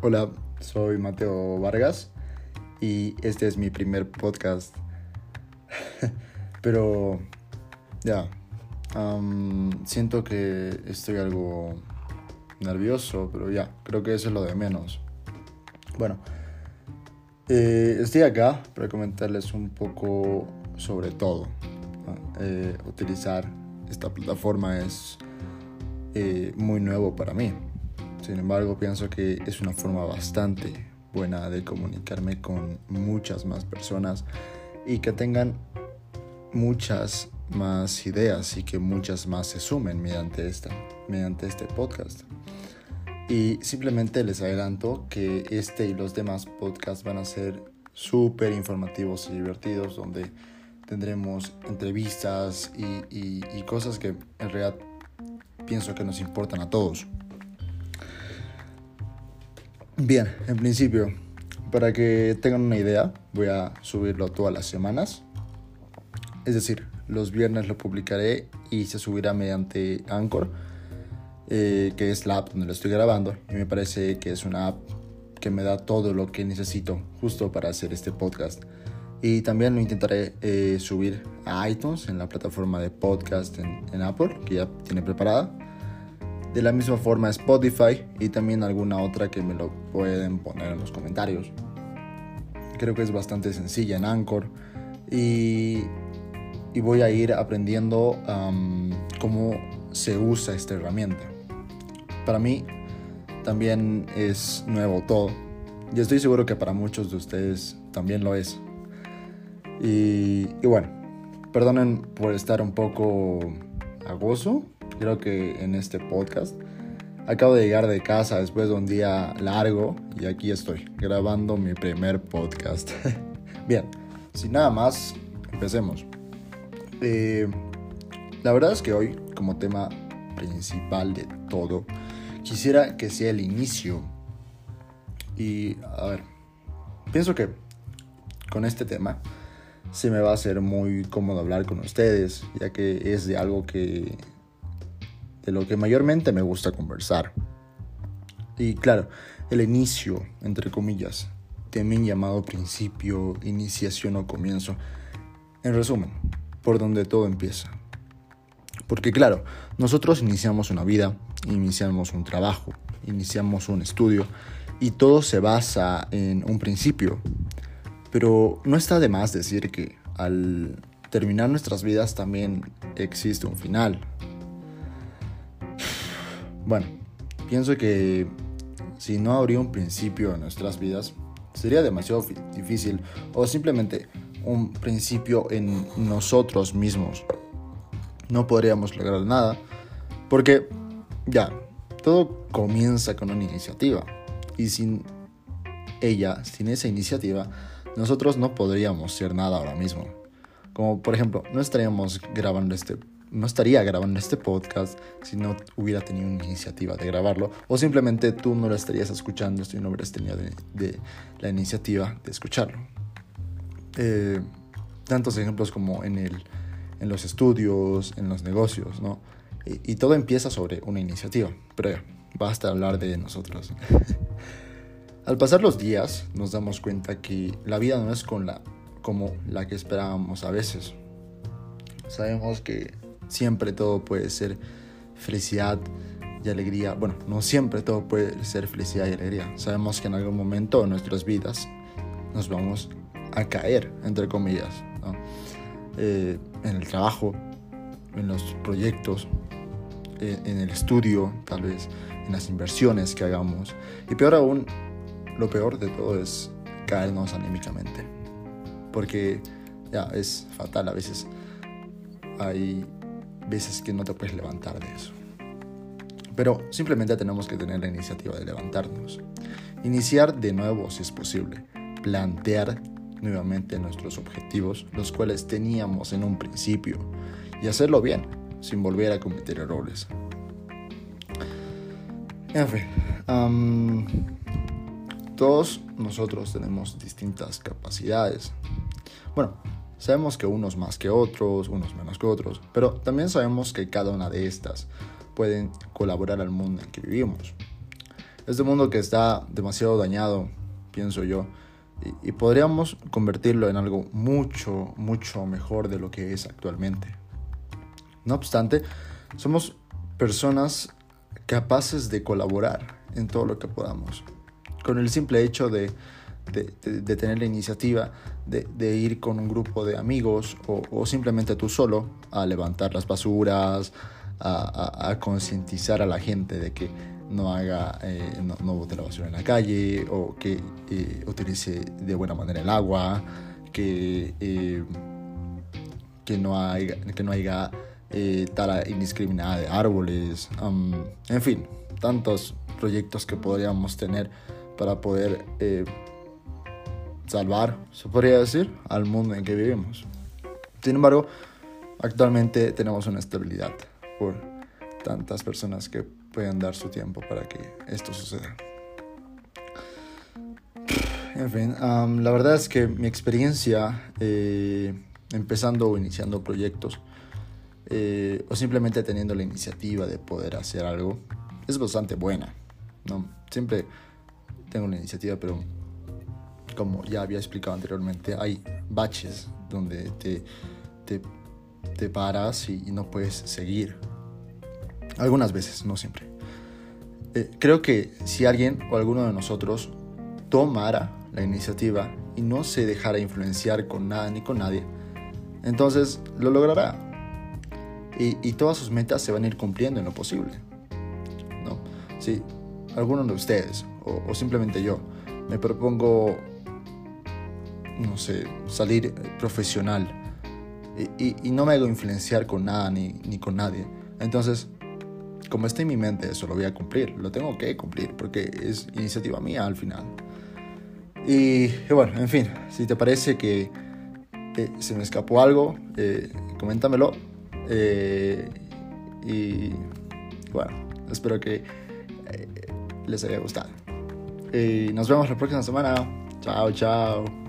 Hola, soy Mateo Vargas y este es mi primer podcast. pero ya, siento que estoy algo nervioso, pero ya, creo que eso es lo de menos. Bueno, eh, estoy acá para comentarles un poco sobre todo. Eh, utilizar esta plataforma es eh, muy nuevo para mí. Sin embargo, pienso que es una forma bastante buena de comunicarme con muchas más personas y que tengan muchas más ideas y que muchas más se sumen mediante, esta, mediante este podcast. Y simplemente les adelanto que este y los demás podcasts van a ser súper informativos y divertidos, donde tendremos entrevistas y, y cosas que en realidad pienso que nos importan a todos. Bien, en principio, para que tengan una idea, voy a subirlo todas las semanas. Es decir, los viernes lo publicaré y se subirá mediante Anchor, eh, que es la app donde lo estoy grabando. Y me parece que es una app que me da todo lo que necesito justo para hacer este podcast. Y también lo intentaré eh, subir a iTunes en la plataforma de podcast en, en Apple, que ya tiene preparada de la misma forma Spotify y también alguna otra que me lo pueden poner en los comentarios. Creo que es bastante sencilla en Anchor y, voy a ir aprendiendo cómo se usa esta herramienta. Para mí también es nuevo todo y estoy seguro que para muchos de ustedes también lo es. Y, y bueno, perdonen por estar un poco agoso creo que en este podcast. Acabo de llegar de casa después de un día largo y aquí estoy grabando mi primer podcast. Bien, sin nada más, empecemos. Eh, la verdad es que hoy, como tema principal de todo, quisiera que sea el inicio. Y, a ver, pienso que con este tema se me va a hacer muy cómodo hablar con ustedes, ya que es de algo que de lo que mayormente me gusta conversar. Y claro, el inicio, entre comillas, también llamado principio, iniciación o comienzo. En resumen, por donde todo empieza. Porque claro, nosotros iniciamos una vida, iniciamos un trabajo, iniciamos un estudio y todo se basa en un principio. Pero no está de más decir que al terminar nuestras vidas también existe un final, bueno, pienso que si no habría un principio en nuestras vidas, sería demasiado difícil o simplemente un principio en nosotros mismos. No podríamos lograr nada porque ya, todo comienza con una iniciativa y sin ella, sin esa iniciativa, nosotros no podríamos ser nada ahora mismo. Como por ejemplo, no estaríamos grabando este no estaría grabando este podcast si no hubiera tenido una iniciativa de grabarlo o simplemente tú no lo estarías escuchando si no hubieras tenido de, la iniciativa de escucharlo. Eh, tantos ejemplos como en, el, en los estudios, en los negocios, ¿no? Y, todo empieza sobre una iniciativa, pero ya, basta hablar de nosotros. Al pasar los días nos damos cuenta que la vida no es con la, como la que esperábamos a veces. Sabemos que siempre todo puede ser felicidad y alegría. Bueno, no siempre todo puede ser felicidad y alegría. Sabemos que en algún momento de nuestras vidas nos vamos a caer, entre comillas, eh, en el trabajo, en los proyectos, eh, en el estudio, tal vez, en las inversiones que hagamos. Y peor aún, lo peor de todo es caernos anímicamente. Porque ya es fatal a veces. Hay veces que no te puedes levantar de eso. Pero simplemente tenemos que tener la iniciativa de levantarnos. Iniciar de nuevo si es posible. Plantear nuevamente nuestros objetivos, los cuales teníamos en un principio. Y hacerlo bien, sin volver a cometer errores. En fin, todos nosotros tenemos distintas capacidades. Bueno, Sabemos que unos más que otros, unos menos que otros, pero también sabemos que cada una de estas pueden colaborar al mundo en que vivimos. Este mundo que está demasiado dañado, pienso yo, y, y podríamos convertirlo en algo mucho, mucho mejor de lo que es actualmente. No obstante, somos personas capaces de colaborar en todo lo que podamos. Con el simple hecho de, de, tener la iniciativa de, ir con un grupo de amigos o, simplemente tú solo a levantar las basuras, a, concientizar a la gente de que no haga, eh, no, bote la basura en la calle o que eh, utilice de buena manera el agua, que, eh, que no haya, que no haya tala indiscriminada de árboles, en fin, tantos proyectos que podríamos tener para poder salvar, se podría decir, al mundo en que vivimos. Sin embargo, actualmente tenemos una estabilidad por tantas personas que pueden dar su tiempo para que esto suceda. En fin, la verdad es que mi experiencia eh, empezando o iniciando proyectos eh, o simplemente teniendo la iniciativa de poder hacer algo es bastante buena. ¿no? Siempre tengo la iniciativa, pero como ya había explicado anteriormente, hay baches donde te, te, paras y, no puedes seguir. Algunas veces, no siempre. Eh, creo que si alguien o alguno de nosotros tomara la iniciativa y no se dejara influenciar con nada ni con nadie, entonces lo logrará. Y, todas sus metas se van a ir cumpliendo en lo posible. ¿no? Si alguno de ustedes o, o simplemente yo me propongo no sé, salir profesional. Y, no me hago influenciar con nada ni, ni, con nadie. Entonces, como está en mi mente, eso lo voy a cumplir. Lo tengo que cumplir porque es iniciativa mía al final. Y, bueno, en fin, si te parece que eh, se me escapó algo, eh, coméntamelo. Eh, y bueno, espero que les haya gustado. Y nos vemos la próxima semana. Chao, chao.